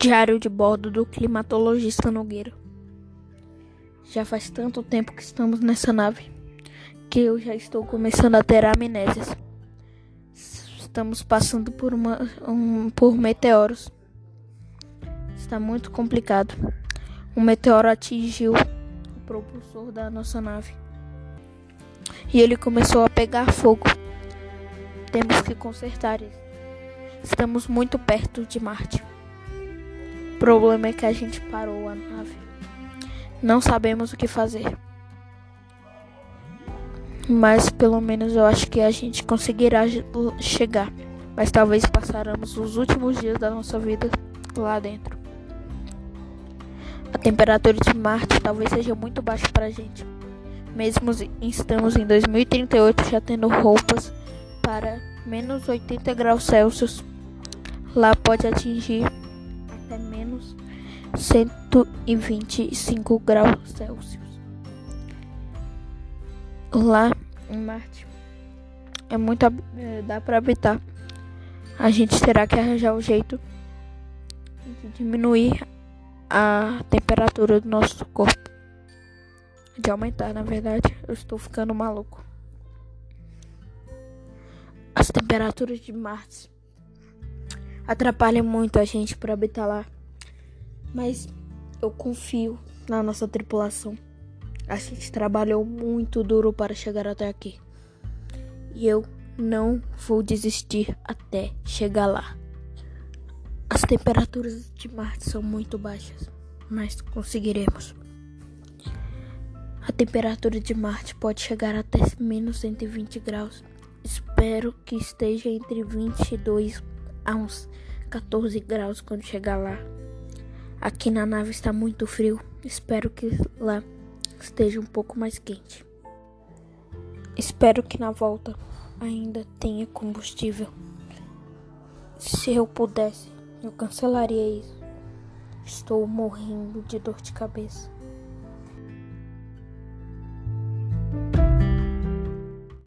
Diário de bordo do climatologista Nogueira. Já faz tanto tempo que estamos nessa nave que eu já estou começando a ter amnésias. Estamos passando por, uma, um, por meteoros. Está muito complicado. Um meteoro atingiu o propulsor da nossa nave e ele começou a pegar fogo. Temos que consertar isso. Estamos muito perto de Marte. O problema é que a gente parou a nave. Não sabemos o que fazer. Mas pelo menos eu acho que a gente conseguirá chegar. Mas talvez passaremos os últimos dias da nossa vida lá dentro. A temperatura de Marte talvez seja muito baixa para a gente. Mesmo estamos em 2038 já tendo roupas para menos 80 graus Celsius. Lá pode atingir menos 125 graus Celsius. Lá em Marte é muito é, dá para habitar. A gente terá que arranjar um jeito de diminuir a temperatura do nosso corpo. De aumentar, na verdade, eu estou ficando maluco. As temperaturas de Marte atrapalham muito a gente para habitar lá. Mas eu confio na nossa tripulação. A gente trabalhou muito duro para chegar até aqui. E eu não vou desistir até chegar lá. As temperaturas de Marte são muito baixas, mas conseguiremos. A temperatura de Marte pode chegar até menos 120 graus. Espero que esteja entre 22 a uns 14 graus quando chegar lá. Aqui na nave está muito frio. Espero que lá esteja um pouco mais quente. Espero que na volta ainda tenha combustível. Se eu pudesse, eu cancelaria isso. Estou morrendo de dor de cabeça.